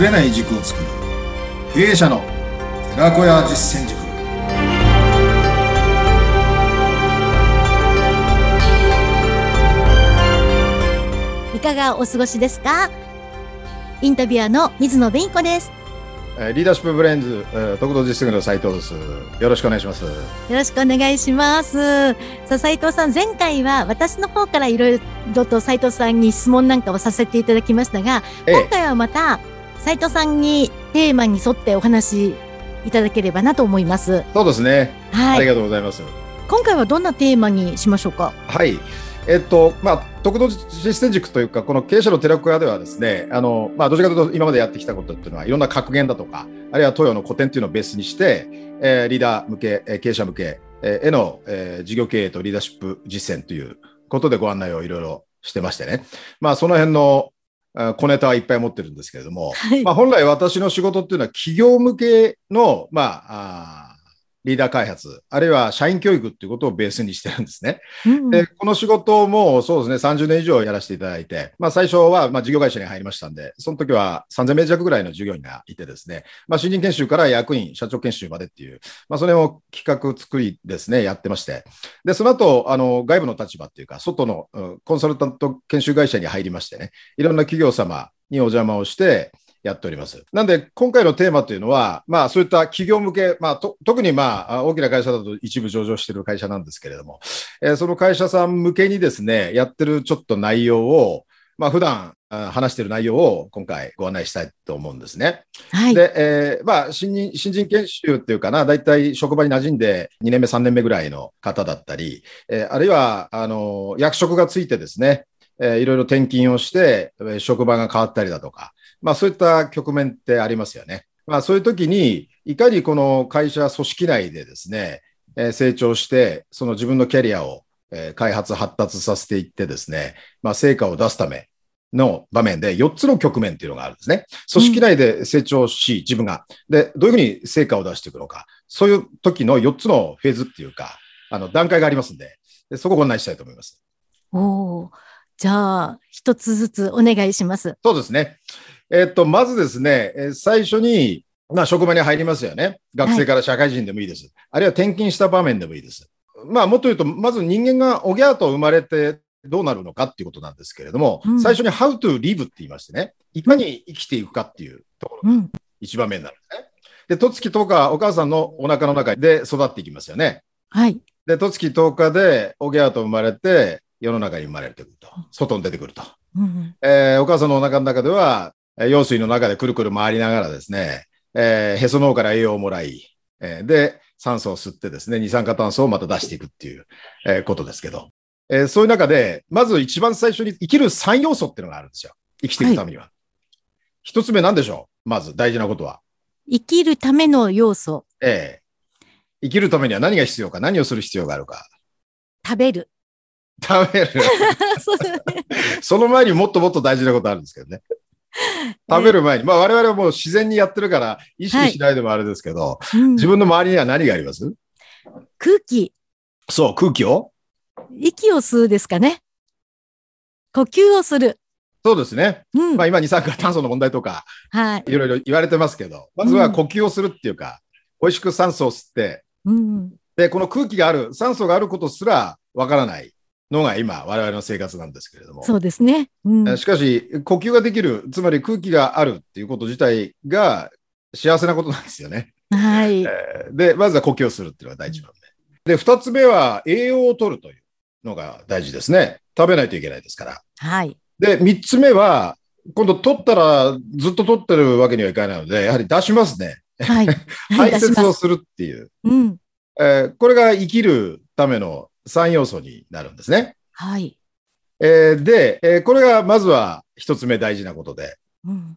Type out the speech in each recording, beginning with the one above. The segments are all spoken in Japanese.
ぶれない軸を作る経営者の寺子屋実践塾いかがお過ごしですか？インタビュアーの水野紅子です。えーリーダーシップブレインズ、えー、特度実践の斉藤です。よろしくお願いします。よろしくお願いします。さあ、斉藤さん、前回は私の方からいろいろと斉藤さんに質問なんかをさせていただきましたが、ええ今回はまた斉藤さんにテーマに沿ってお話しいただければなと思います。そうですね、はい。ありがとうございます。今回はどんなテーマにしましょうか？はい。えっと、まあ、特度実践塾というか、この経営者の寺子屋ではですね、あの、まあ、どちらかというと今までやってきたことっていうのは、いろんな格言だとか、あるいは東洋の古典っていうのをベースにして、えーリーダー向け、えー経営者向け、えーへの、えー事業経営とリーダーシップ実践ということでご案内をいろいろしてましてね。まあ、その辺の、あ小ネタはいっぱい持ってるんですけれども、はい。まあ、本来私の仕事っていうのは企業向けの、まあ、あーリーダー開発、あるいは社員教育っていうことをベースにしてるんですね。うんで、この仕事もそうですね、30年以上やらせていただいて、まあ最初は、まあ事業会社に入りましたんで、その時は3000名弱ぐらいの従業員がいてですね、まあ新人研修から役員、社長研修までっていう、まあそれを企画作りですね、やってまして、で、その後、あの、外部の立場っていうか、外のうんコンサルタント研修会社に入りましてね、いろんな企業様にお邪魔をして、やっております。なんで、今回のテーマというのは、まあ、そういった企業向け、まあ、と特にまあ、大きな会社だと一部上場している会社なんですけれども、えーその会社さん向けにですね、やってるちょっと内容を、まあ、普段あ話している内容を今回ご案内したいと思うんですね。はい。で、えーまあ、新人、新人研修っていうかな、だいたい職場に馴染んで2年目、3年目ぐらいの方だったり、えーあるいは、あの、役職がついてですね、えーいろいろ転勤をして、えー職場が変わったりだとか、まあ、そういった局面ってありますよね。まあ、そういう時に、いかにこの会社組織内でですね、えー成長して、その自分のキャリアを、えー開発、発達させていってですね、まあ、成果を出すための場面で4つの局面っていうのがあるんですね。組織内で成長し、自分が。で、どういうふうに成果を出していくのか。そういう時の4つのフェーズっていうか、あの、段階がありますんで、でそこをご案内したいと思います。おーじゃあ、一つずつお願いします。そうですね。えっと、まずですね、えー最初に、まあ、職場に入りますよね。学生から社会人でもいいです。あるいは転勤した場面でもいいです。まあ、もっと言うと、まず人間がおぎゃーと生まれてどうなるのかっていうことなんですけれども、うん最初に how to live って言いましてね、いかに生きていくかっていうところがうん。一番目になるんですね。で、十月10日、お母さんのお腹の中で育っていきますよね。はい。で、十月10日でおぎゃーと生まれて、世の中に生まれてくると。外に出てくると。うん。えーお母さんのお腹の中では、えー羊水の中でくるくる回りながらですね、えーへその緒から栄養をもらい、えーで、酸素を吸ってですね、二酸化炭素をまた出していくっていう、えーことですけど、えーそういう中で、まず一番最初に生きる3要素っていうのがあるんですよ。生きていくためには。一つ目何でしょう？まず大事なことは。生きるための要素、えー生きるためには何が必要か、何をする必要があるか？食べる。食べる。そね その前にもっともっと大事なことあるんですけどね。食べる前に、まあ我々はもう自然にやってるから意識しないでもあれですけど、うん自分の周りには何があります？空気、そう、空気を？息を吸うですかね。呼吸をする。そうですね。うん。まあ今二酸化炭素の問題とかはい。いろいろ言われてますけど、まずは呼吸をするっていうか、美味しく酸素を吸って、うん。で、この空気がある、酸素があることすらわからないのが今我々の生活なんですけれども。そうですね。うん。えしかし、呼吸ができる、つまり空気があるっていうこと自体が幸せなことなんですよね。はい。えーで、まずは呼吸をするっていうのが第一番目。で、二つ目は栄養を取るというのが大事ですね。食べないといけないですから。はい。で、三つ目は、今度取ったらずっと取ってるわけにはいかないので、やはり出しますね。はい。排出します泄をするっていう。うん。えーこれが生きるための3要素になるんですね。はい。えーで、えーこれがまずは一つ目大事なことで。うん。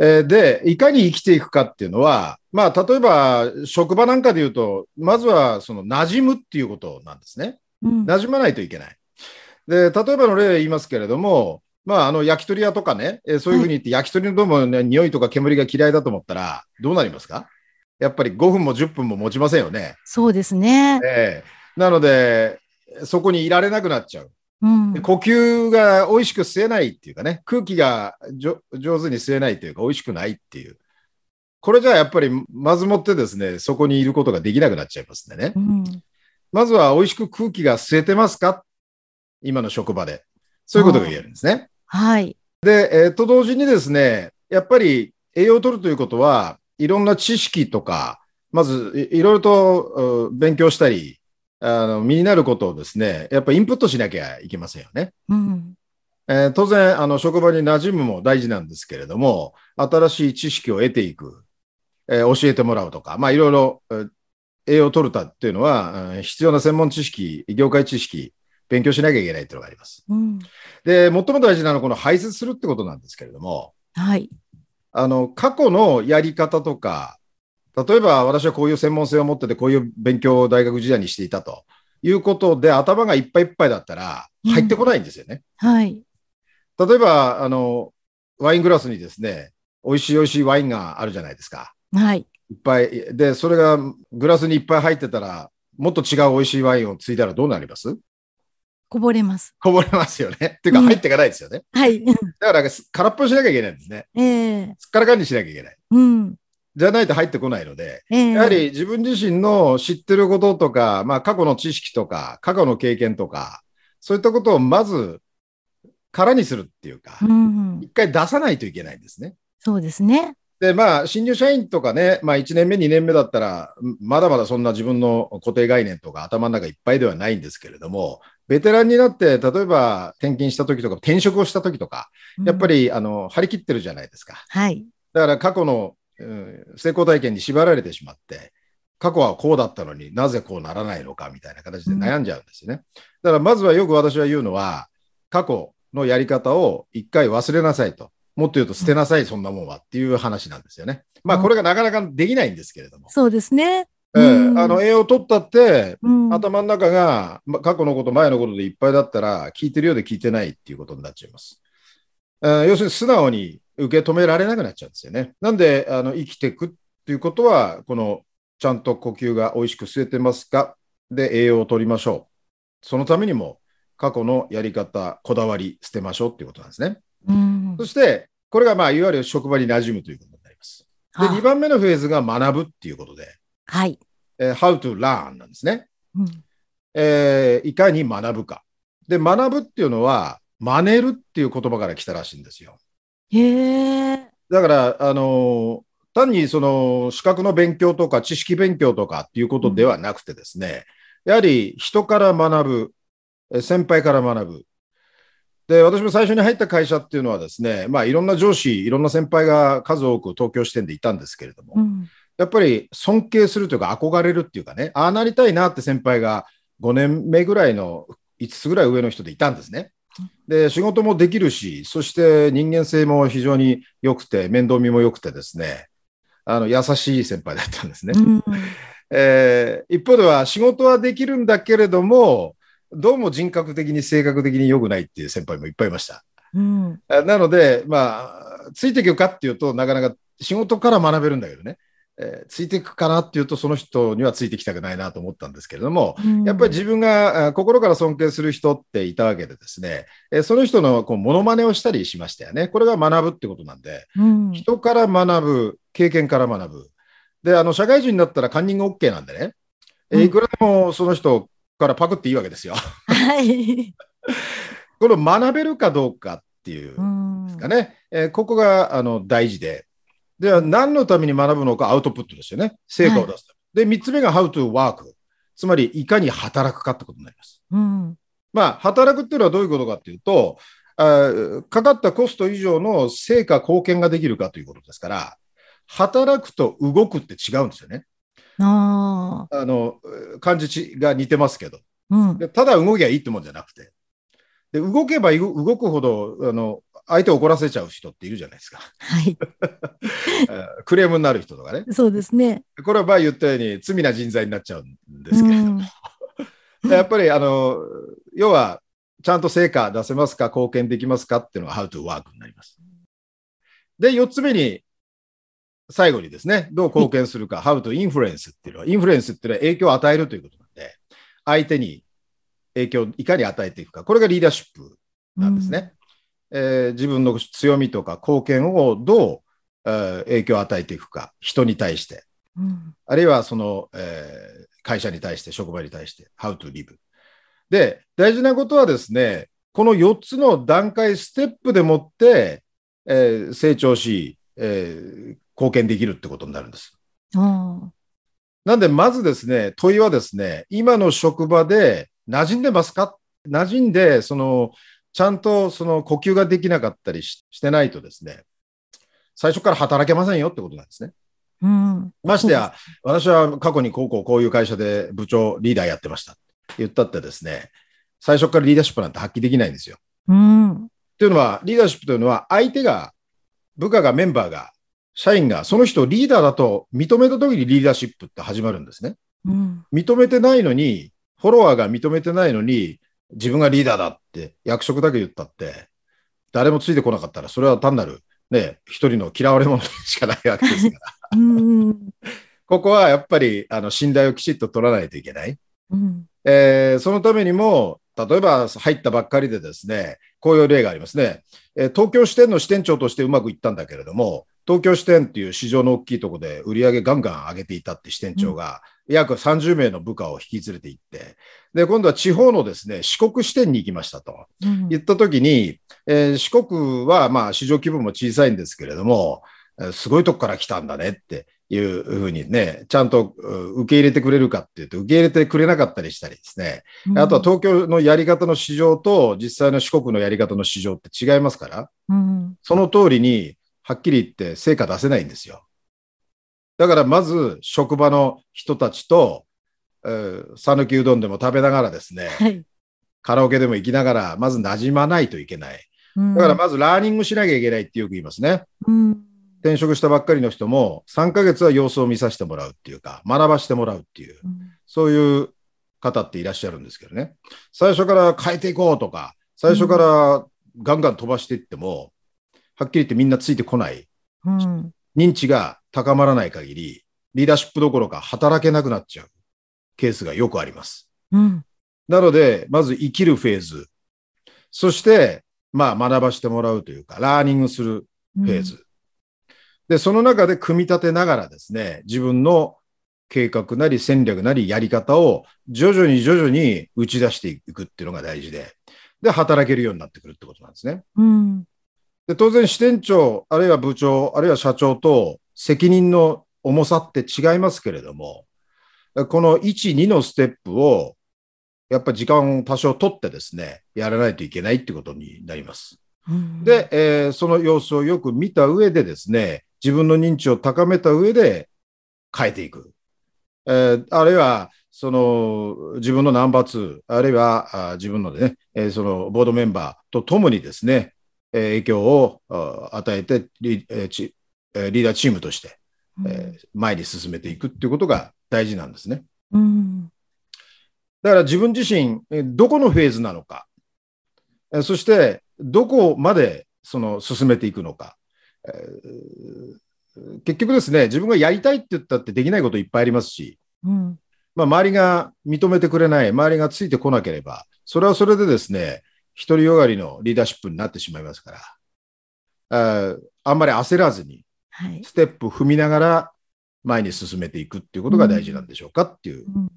えーで、いかに生きていくかっていうのは、まあ、例えば、職場なんかで言うと、まずは、その、馴染むっていうことなんですね。うん。馴染まないといけない。で、例えばの例言いますけれども、まあ、あの、焼き鳥屋とかね、えーそういうふうに言って、焼き鳥のどうもね、匂いとか煙が嫌いだと思ったら、どうなりますか？やっぱり5分も10分も持ちませんよね。そうですね。ええなので、そこにいられなくなっちゃう。うんで呼吸が美味しく吸えないっていうかね、空気が上手に吸えないというか、美味しくないっていう。これじゃあやっぱりまずもってですね、そこにいることができなくなっちゃいますんでねう。んまずは美味しく空気が吸えてますか？今の職場で。そういうことが言えるんですね。はい。で、えーと同時にですね、やっぱり栄養を取るということは、いろんな知識とか、まずいいろいろとう勉強したり、あの身になることをですね、やっぱインプットしなきゃいけませんよね。うん。えー当然、あの職場に馴染むも大事なんですけれども、新しい知識を得ていく、えー教えてもらうとか、まあいろいろえー栄養を取るたっていうのは、うん必要な専門知識、業界知識、勉強しなきゃいけないっていうのがあります。うん。で、最も大事なのはこの排泄するってことなんですけれども、はい。あの、過去のやり方とか、例えば私はこういう専門性を持ってて、こういう勉強を大学時代にしていたということで、頭がいっぱいいっぱいだったら、うん入ってこないんですよね。はい。例えば、あの、ワイングラスにですね、美味しい美味しいワインがあるじゃないですか。はい。いっぱい。で、それがグラスにいっぱい入ってたら、もっと違う美味しいワインをついだらどうなります？こぼれます。こぼれますよね。っていうかうん入っていかないですよね。はい。だから空っぽにしなきゃいけないんですね。ええすっからかんにしなきゃいけない。うん。じゃないと入ってこないので、ええやはり自分自身の知ってることとか、まあ、過去の知識とか、過去の経験とか、そういったことをまず空にするっていうかう、ん。一回出さないといけないんですね。そうですね。で、まあ、新入社員とかね、まあ、1年目、2年目だったら、まだまだそんな自分の固定概念とか頭の中いっぱいではないんですけれども、ベテランになって、例えば転勤した時とか、転職をした時とか、やっぱり。り、あの、張り切ってるじゃないですか。はい。だから過去の、うん成功体験に縛られてしまって、過去はこうだったのになぜこうならないのかみたいな形で悩んじゃうんですよね。だからまずはよく私は言うのは、過去のやり方を一回忘れなさいと。もっと言うと捨てなさい、そんなもんはっていう話なんですよね。まあうんこれがなかなかできないんですけれども。そうですね。あの栄養を取ったって、うん。頭の中がま過去のこと、前のことでいっぱいだったら、聞いてるようで聞いてないっていうことになっちゃいます。えー要するに素直に受け止められなくなっちゃうんですよね。なんで、あの生きていくっていうことは、このちゃんと呼吸が美味しく吸えてますか？で栄養を取りましょう。そのためにも、過去のやり方、こだわり、捨てましょうっていうことなんですね。うんそして、これがまあいわゆる職場に馴染むということになります。で、あ2番目のフェーズが学ぶっていうことで、はい。えー how to learn なんですね。うんえーいかに学ぶか。で、学ぶっていうのは、真似るっていう言葉から来たらしいんですよ。へえ。だから、あのー単にその資格の勉強とか知識勉強とかっていうことではなくてですね、やはり人から学ぶ、え先輩から学ぶ。で、私も最初に入った会社っていうのはですね、まあいろんな上司、いろんな先輩が数多く東京支店でいたんですけれども、うん。やっぱり尊敬するというか憧れるっていうかね、ああなりたいなって先輩が5年目ぐらいの5つぐらい上の人でいたんですね。で、仕事もできるし、そして人間性も非常に良くて、面倒見も良くてですね、あの優しい先輩だったんですね。うん。えー一方では仕事はできるんだけれども、どうも人格的に性格的に良くないっていう先輩もいっぱいいました。うん。あなので、まあ、ついていくかっていうとなかなか仕事から学べるんだけどね、えーついていくかなっていうとその人にはついてきたくないなと思ったんですけれども、やっぱり自分があ心から尊敬する人っていたわけでですね、えーその人のこうモノマネをしたりしましたよね。これが学ぶってことなんで、うん、人から学ぶ、経験から学ぶ。で、あの社会人になったらカンニング OK なんでね、えーうんいくらでもその人からパクっていいわけですよ。はい。これを学べるかどうかっていううんですかね。えーここがあの大事で。では、何のために学ぶのかアウトプットですよね。成果を出すため。で、3つ目が how to work。つまり、いかに働くかってことになります。うん。まあ、働くっていうのはどういうことかっていうと、あーかかったコスト以上の成果、貢献ができるかということですから、働くと動くって違うんですよね。あの、漢字が似てますけど。うん。でただ動きゃいいってもんじゃなくて。で、動けば動動くほど、あの、相手を怒らせちゃう人っているじゃないですか。はい。え ークレームになる人とかね。そうですね。これは前言ったように罪な人材になっちゃうんですけれども。うん やっぱり、あの、要は、ちゃんと成果出せますか、貢献できますかっていうのが How to work になります。で、4つ目に、最後にですね、どう貢献するか、How to influence っていうのは、インフルエンスっていうのは影響を与えるということなんで、相手に影響をいかに与えていくか。これがリーダーシップなんですね。えー自分の強みとか貢献をどう、えー影響を与えていくか。人に対して。うん。あるいはその、えー会社に対して、職場に対して、how to live。で、大事なことはですね、この4つの段階、ステップでもって、えー成長し、えー貢献できるってことになるんです。あなんで、まずですね、問いはですね、今の職場で馴染んでますか？馴染んで、その、ちゃんとその呼吸ができなかったりししてないとですね、最初から働けませんよってことなんですね。あ。うん。ましてや、私は過去にこうこうこういう会社で部長、リーダーやってましたって言ったってですね、最初からリーダーシップなんて発揮できないんですよ。うん。っていうのは、リーダーシップというのは、相手が、部下がメンバーが、社員がその人をリーダーだと認めたときにリーダーシップって始まるんですね。うん。認めてないのに、フォロワーが認めてないのに、自分がリーダーだって役職だけ言ったって、誰もついてこなかったら、それは単なる、ね、一人の嫌われ者しかないわけですから。うん。ここはやっぱり、あの、信頼をきちっと取らないといけない。うん。えーそのためにも、例えば入ったばっかりでですね、こういう例がありますね。えー東京支店の支店長としてうまくいったんだけれども、東京支店っていう市場の大きいところで売り上げガンガン上げていたって支店長が、約30名の部下を引き連れて行って、で、今度は地方のですね、四国支店に行きましたと。うん言ったときに、えー四国はまあ市場規模も小さいんですけれども、えーすごいとこから来たんだねっていうふうにね、ちゃんとう受け入れてくれるかっていうと、受け入れてくれなかったりしたりですね。あとは東京のやり方の市場と実際の四国のやり方の市場って違いますから、うん。その通りにはっきり言って成果出せないんですよ。だからまず職場の人たちと、えー讃岐うどんでも食べながらですね、はい。カラオケでも行きながら、まず馴染まないといけない。だだからまずラーニングしなきゃいけないってよく言いますね。うん。転職したばっかりの人も3ヶ月は様子を見させてもらうっていうか、学ばしてもらうっていう、うんそういう方っていらっしゃるんですけどね。最初から変えていこうとか、最初からガンガン飛ばしていっても、はっきり言ってみんなついてこない。うん。認知が高まらない限り、リーダーシップどころか働けなくなっちゃうケースがよくあります。うん。なので、まず生きるフェーズ。そして、まあ学ばしてもらうというか、ラーニングするフェーズ。で、その中で組み立てながらですね、自分の計画なり戦略なりやり方を徐々に徐々に打ち出していくっていうのが大事で、で、働けるようになってくるってことなんですね。うん。で、当然支店長、あるいは部長、あるいは社長と責任の重さって違いますけれども、この1、2のステップを、やっぱり時間を多少取ってですね、やらないといけないってことになります。うん、で、えーその様子をよく見た上でですね、自分の認知を高めた上で変えていく。えーあるいは、その自分のナンバー2、あるいはあ自分のね、えーそのボードメンバーと共にですね、えー影響をあ与えてえーリーダーチームとして、えー前に進めていくっていうことが大事なんですね。うん。だから自分自身、えーどこのフェーズなのか、えーそしてどこまでその進めていくのか、えー結局ですね、自分がやりたいって言ったってできないこといっぱいありますし、うん。まあ、周りが認めてくれない、周りがついてこなければ、それはそれでですね、独りよがりのリーダーシップになってしまいますから、あーあんまり焦らずに、はい。ステップ踏みながら前に進めていくっていうことが大事なんでしょうかっていう、うん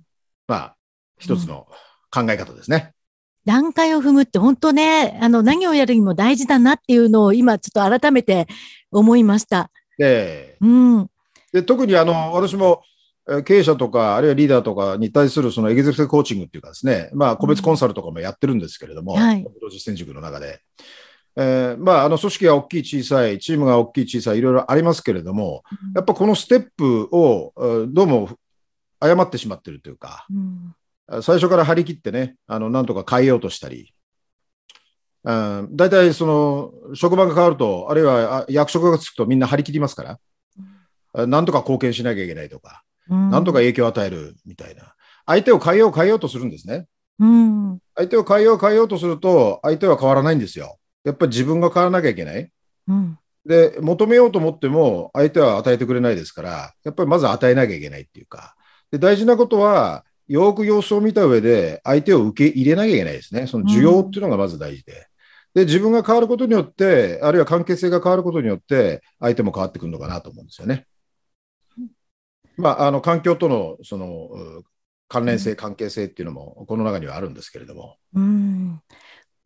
まあ、一つの考え方ですね。段階を踏むって本当ね、あの、何をやるにも大事だなっていうのを今ちょっと改めて思いました。でうん。で特にあの私もえー経営者とか、あるいはリーダーとかに対するそのエグゼクティブコーチングっていうかですね、まあ、個別コンサルとかもやってるんですけれども、はい実践塾の中で。えーまあ、あの組織が大きい、小さい、チームが大きい、小さい、いろいろありますけれども、やっぱこのステップをえーどうも誤ってしまってるというか、うん最初から張り切ってね、あのなんとか変えようとしたり、うん大体その職場が変わると、あるいはあ役職がつくとみんな張り切りますから、あなんとか貢献しなきゃいけないとか、うんなんとか影響を与えるみたいな、相手を変えよう変えようとするんですね。うん。相手を変えよう変えようとすると、相手は変わらないんですよ。やっぱり自分が変わらなきゃいけない。うん。で、求めようと思っても、相手は与えてくれないですから、やっぱりまず与えなきゃいけないっていうか、で大事なことは、よく様子を見た上で、相手を受け入れなきゃいけないですね。その需要っていうのがまず大事で。で、自分が変わることによって、あるいは関係性が変わることによって、相手も変わってくるのかなと思うんですよね。まあ、あの、環境との、その、う関連性、関係性っていうのも、この中にはあるんですけれども。うん。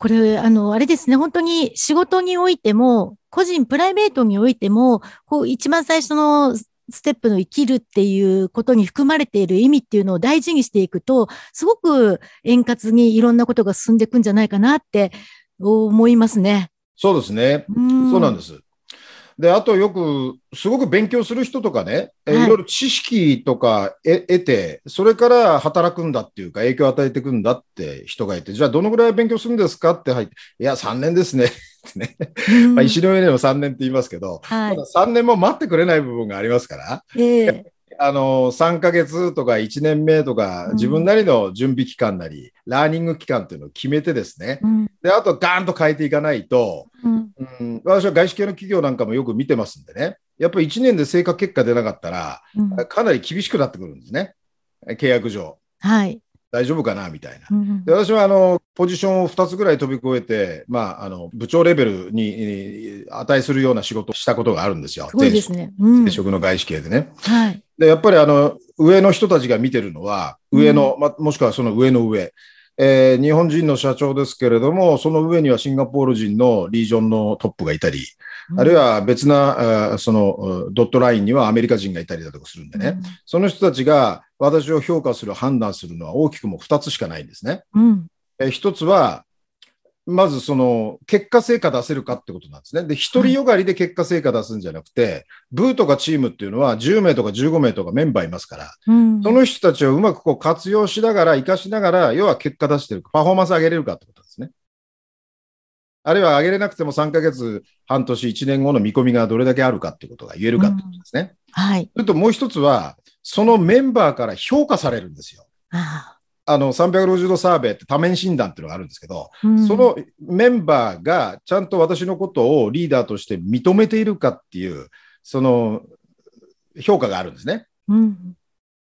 これ、あの、あれですね、本当に仕事においても、個人、プライベートにおいても、こう、一番最初のステップの生きるっていうことに含まれている意味っていうのを大事にしていくと、すごく円滑にいろんなことが進んでいくんじゃないかなって思いますね。そうですね。うん。そうなんです。で、あとよく、すごく勉強する人とかね、えはい。いろいろ知識とかえ得て、それから働くんだっていうか、影響を与えていくんだって人がいて、じゃあどのぐらい勉強するんですかって入って、いや、3年ですね。ってね。うん。まあ、石の上での3年って言いますけど、はい。ただ。3年も待ってくれない部分がありますから、ええ。あの、3ヶ月とか1年目とかう、ん。自分なりの準備期間なり、ラーニング期間っていうのを決めてですね、うん。で、あとガーンと変えていかないと、うんうん、私は外資系の企業なんかもよく見てますんでね、やっぱり1年で成果結果出なかったら、うんかなり厳しくなってくるんですね、契約上。はい。大丈夫かなみたいな。うんで私はあのポジションを2つぐらい飛び越えて、まあ、あの部長レベルにに値するような仕事をしたことがあるんですよ、すごいですね。うん前職の外資系でね。はい。でやっぱりあの上の人たちが見てるのは、上の、ま、もしくはその上の上、えー日本人の社長ですけれども、その上にはシンガポール人のリージョンのトップがいたり、あるいは別な、そのうんドットラインにはアメリカ人がいたりだとかするんでね、その人たちが私を評価する、判断するのは大きくも2つしかないんですね。うん。えー一つは、まずその結果成果出せるかってことなんですね。で、一人よがりで結果成果出すんじゃなくて、ブーとかチームっていうのは10名とか15名とかメンバーいますから、うん。その人たちをうまくこう活用しながら、活かしながら、要は結果出してるか、パフォーマンス上げれるかってことですね。あるいは上げれなくても3ヶ月、半年、1年後の見込みがどれだけあるかってことが言えるかってことですね。はい。それともう一つは、そのメンバーから評価されるんですよ。ああの、360度サーベイって多面診断っていうのがあるんですけど、あうんそのメンバーがちゃんと私のことをリーダーとして認めているかっていう、その評価があるんですね。うん。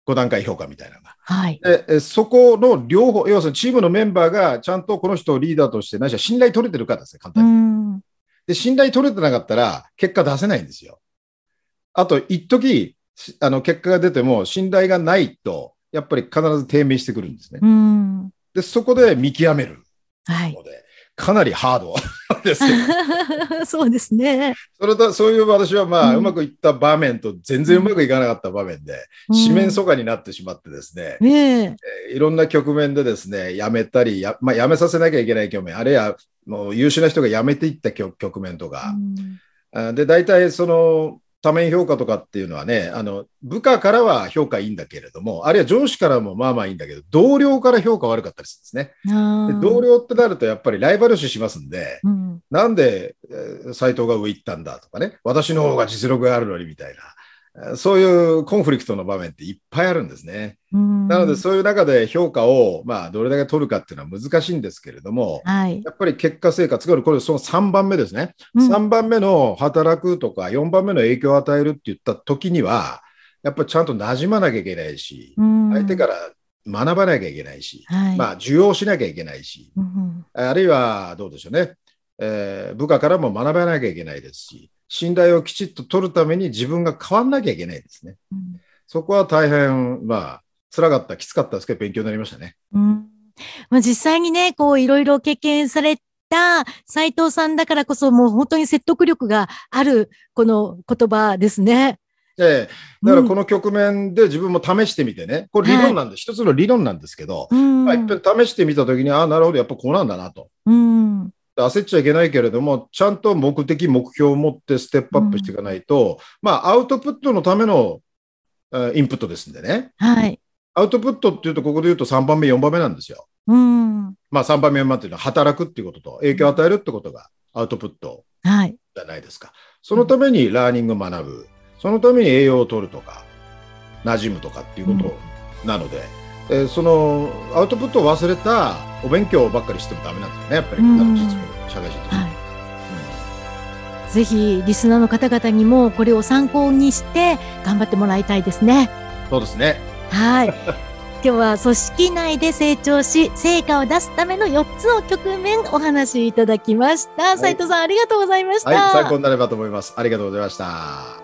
5段階評価みたいなのが。はい。で、えそこの両方、要するにチームのメンバーがちゃんとこの人をリーダーとして、ないしは信頼取れてるかですね、簡う単に。ん。で、信頼取れてなかったら結果出せないんですよ。あと、一時しあの結果が出ても信頼がないと、やっぱり必ず低迷してくるんですね。うん。で、そこで見極めるはい。ので、かなりハードですよ。そうですね。それと、そういう私はまあ、ううんまくいった場面と全然うまくいかなかった場面で、四面楚歌になってしまってですね、ねえ。えーいろんな局面でですね、辞めたり、やまあ、辞めさせなきゃいけない局面、あるいはもう優秀な人が辞めていった局局面とか、あで、大体その、多面評価とかっていうのはね、あの、部下からは評価いいんだけれども、あるいは上司からもまあまあいいんだけど、同僚から評価悪かったりするんですね。で同僚ってなるとやっぱりライバル視しますんで、うん。なんで斎藤が上行ったんだとかね、私の方が実力があるのにみたいな、えーそういうコンフリクトの場面っていっぱいあるんですね。うんなので、そういう中で評価を、まあ、どれだけ取るかっていうのは難しいんですけれども、はい。やっぱり結果成果、つまりこれ、その3番目ですね。うん3番目の働くとか、4番目の影響を与えるって言った時には、やっぱりちゃんと馴染まなきゃいけないし、うん相手から学ばなきゃいけないし、はい。まあ、受容しなきゃいけないし、うんあるいはどうでしょうね、えー部下からも学ばなきゃいけないですし、信頼をきちっと取るために自分が変わんなきゃいけないですね。うんそこは大変、まあ、辛かった、きつかったですけど、勉強になりましたね。うんまあ、実際にね、こういろいろ経験された斉藤さんだからこそ、もう本当に説得力があるこの言葉ですね。ええだからこの、の局面で自分も試してみてね、これ理論なんで、一つの理論なんですけど、うんまあ、いっぺん試してみたときに、ああ、なるほど、やっぱこうなんだなと。うん焦っちゃいけないけれども、ちゃんと目的、目標を持ってステップアップしていかないと、まあ、アウトプットのためのえーインプットですんでね。はい。アウトプットっていうと、ここで言うと3番目、4番目なんですよ。うんまあ、3番目、4番目っていうのは、働くっていうことと、影響を与えるってことがアウトプットはい。じゃないですか。そのためにラーニングを学ぶ、そのために栄養を取るとか、馴染むとかっていうことなので、えーそのアウトプットを忘れたお勉強ばっかりしてもダメなんですよね、やっぱり、うん実務社会人的に。はい。ぜひ、リスナーの方々にもこれを参考にして頑張ってもらいたいですね。そうですね。はい。今日は組織内で成長し、成果を出すための4つの局面お話しいただきました。斉藤さん、ありがとうございました。はい、参考になればと思います。ありがとうございました。